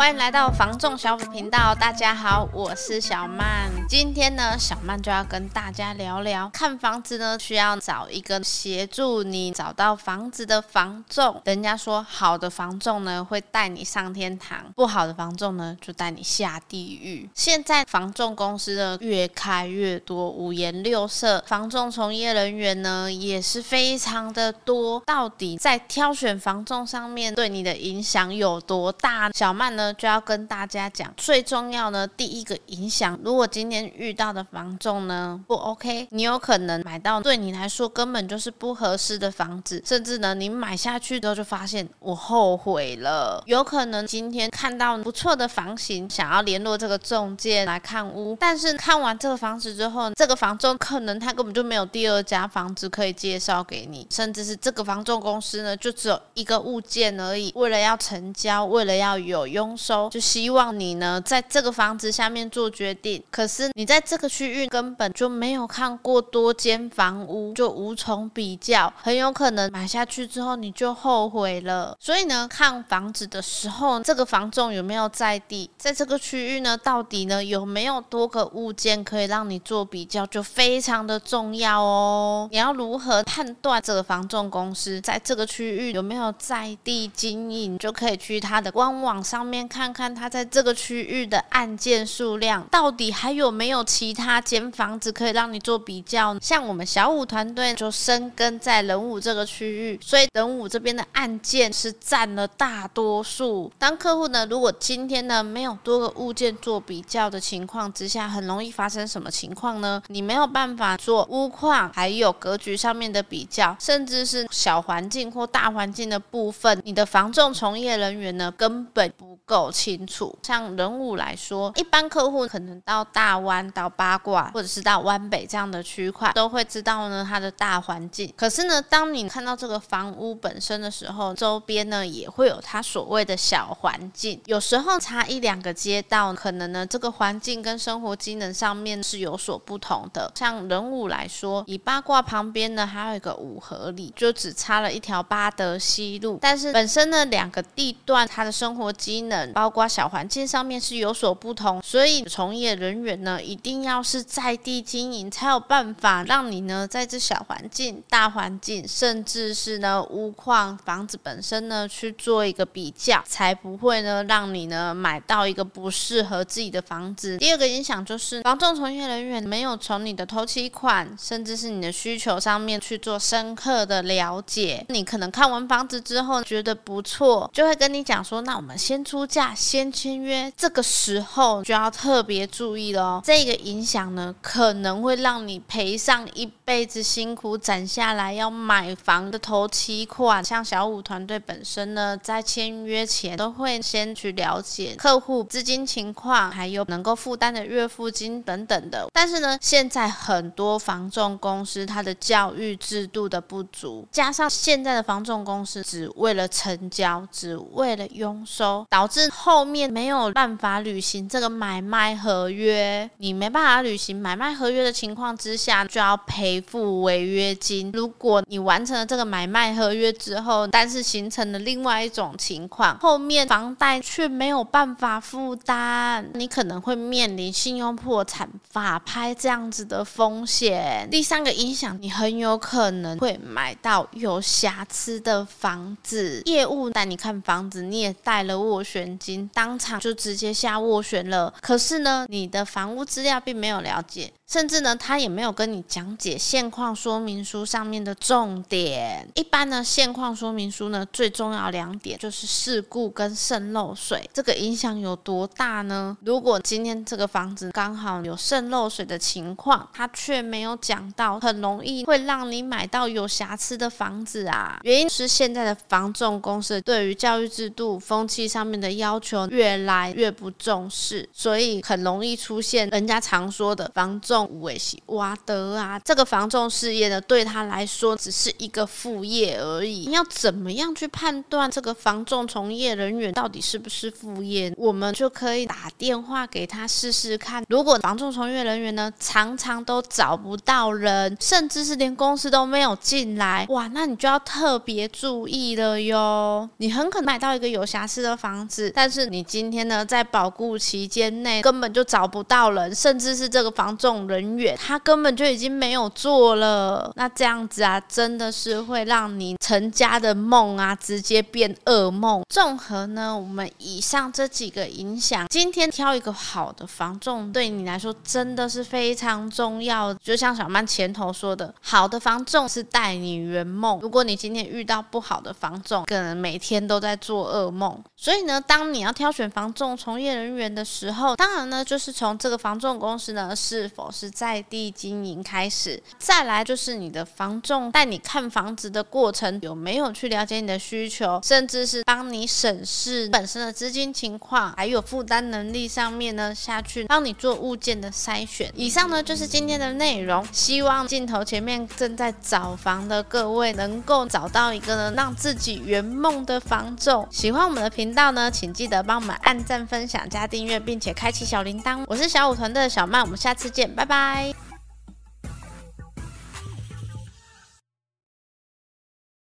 欢迎来到房仲小武频道，大家好，我是小曼。今天呢，小曼就要跟大家聊聊看房子呢，需要找一个协助你找到房子的房仲。人家说好的房仲呢，会带你上天堂；不好的房仲呢，就带你下地狱。现在房仲公司呢，越开越多，五颜六色，房仲从业人员呢，也是非常的多。到底在挑选房仲上面，对你的影响有多大？小曼呢，就要跟大家讲，最重要呢第一个影响，如果今天遇到的房仲呢不 OK，你有可能买到对你来说根本就是不合适的房子，甚至呢你买下去之后就发现我后悔了。有可能今天看到不错的房型，想要联络这个中介来看屋，但是看完这个房子之后，这个房仲可能他根本就没有第二家房子可以介绍给你，甚至是这个房仲公司呢就只有一个物件而已，为了要成交，为了要有佣收，就希望你呢在这个房子下面做决定。可是你在这个区域根本就没有看过多间房屋，就无从比较，很有可能买下去之后你就后悔了。所以呢，看房子的时候，这个房仲有没有在地，在这个区域呢，到底呢有没有多个物件可以让你做比较，就非常的重要哦。你要如何判断这个房仲公司在这个区域有没有在地经营，就可以去他的官网上面看看他在这个区域的案件数量，到底还有没有其他间房子可以让你做比较。像我们小五团队就深耕在仁武这个区域，所以仁武这边的案件是占了大多数。当客户呢，如果今天呢没有多个物件做比较的情况之下，很容易发生什么情况呢？你没有办法做屋况还有格局上面的比较，甚至是小环境或大环境的部分，你的房仲从业人员呢根本不够清楚。像仁武来说，一般客户可能到大湾、到八卦或者是到湾北这样的区块，都会知道呢它的大环境。可是呢，当你看到这个房屋本身的时候，周边呢也会有它所谓的小环境，有时候差一两个街道，可能呢这个环境跟生活机能上面是有所不同的。像仁武来说，以八卦旁边呢还有一个五和里，就只差了一条八德西路，但是本身呢两个地段它的生活机能，包括小环境上面是有所不同，所以从业人员呢一定要是在地经营，才有办法让你呢在这小环境、大环境，甚至是呢屋况、房子本身呢去做一个比较，才不会呢让你呢买到一个不适合自己的房子。第二个影响就是，房仲从业人员没有从你的头期款，甚至是你的需求上面去做深刻的了解。你可能看完房子之后觉得不错，就会跟你讲说，那我们先出价，先签约。这个时候就要特别注意了哦，这个影响呢可能会让你赔上一辈子辛苦攒下来要买房的头期款。像小五团队本身呢，在签约前都会先去了解客户资金情况，还有能够负担的月付金等等的。但是呢，现在很多房仲公司它的教育制度的不足，加上现在的房仲公司只为了成交，只为了佣收，导致后面没有办法履行这个买卖合约。你没办法履行买卖合约的情况之下，就要赔付违约金。如果你完成了这个买卖合约之后，但是形成了另外一种情况，后面房贷却没有办法负担，你可能会面临信用破产、法拍这样子的风险。第三个影响，你很有可能会买到有瑕疵的房子。业务带你看房子，你也带了斡旋金，当场就直接下斡旋了。可是呢，你的房屋资料并没有了解。甚至呢，他也没有跟你讲解现况说明书上面的重点。一般呢，现况说明书呢，最重要两点就是事故跟渗漏水。这个影响有多大呢？如果今天这个房子刚好有渗漏水的情况，他却没有讲到，很容易会让你买到有瑕疵的房子啊。原因是现在的房仲公司对于教育制度风气上面的要求越来越不重视，所以很容易出现人家常说的房仲。众五位系哇得啊，这个房仲事业呢，对他来说只是一个副业而已。你要怎么样去判断这个房仲从业人员到底是不是副业？我们就可以打电话给他试试看。如果房仲从业人员呢，常常都找不到人，甚至是连公司都没有进来，哇，那你就要特别注意了哟。你很可能买到一个有瑕疵的房子，但是你今天呢，在保固期间内根本就找不到人，甚至是这个房仲人员他根本就已经没有做了。那这样子啊，真的是会让你成家的梦啊，直接变噩梦。综合呢，我们以上这几个影响，今天挑一个好的房仲，对你来说真的是非常重要。就像小曼前头说的，好的房仲是带你圆梦。如果你今天遇到不好的房仲，可能每天都在做噩梦。所以呢，当你要挑选房仲从业人员的时候，当然呢，就是从这个房仲公司呢是否是在地经营开始，再来就是你的房仲带你看房子的过程有没有去了解你的需求，甚至是帮你审视本身的资金情况，还有负担能力上面呢下去帮你做物件的筛选。以上呢就是今天的内容，希望镜头前面正在找房的各位能够找到一个呢让自己圆梦的房仲。喜欢我们的频道呢，请记得帮我们按赞、分享、加订阅，并且开启小铃铛。我是小武团队的小曼，我们下次见，拜拜。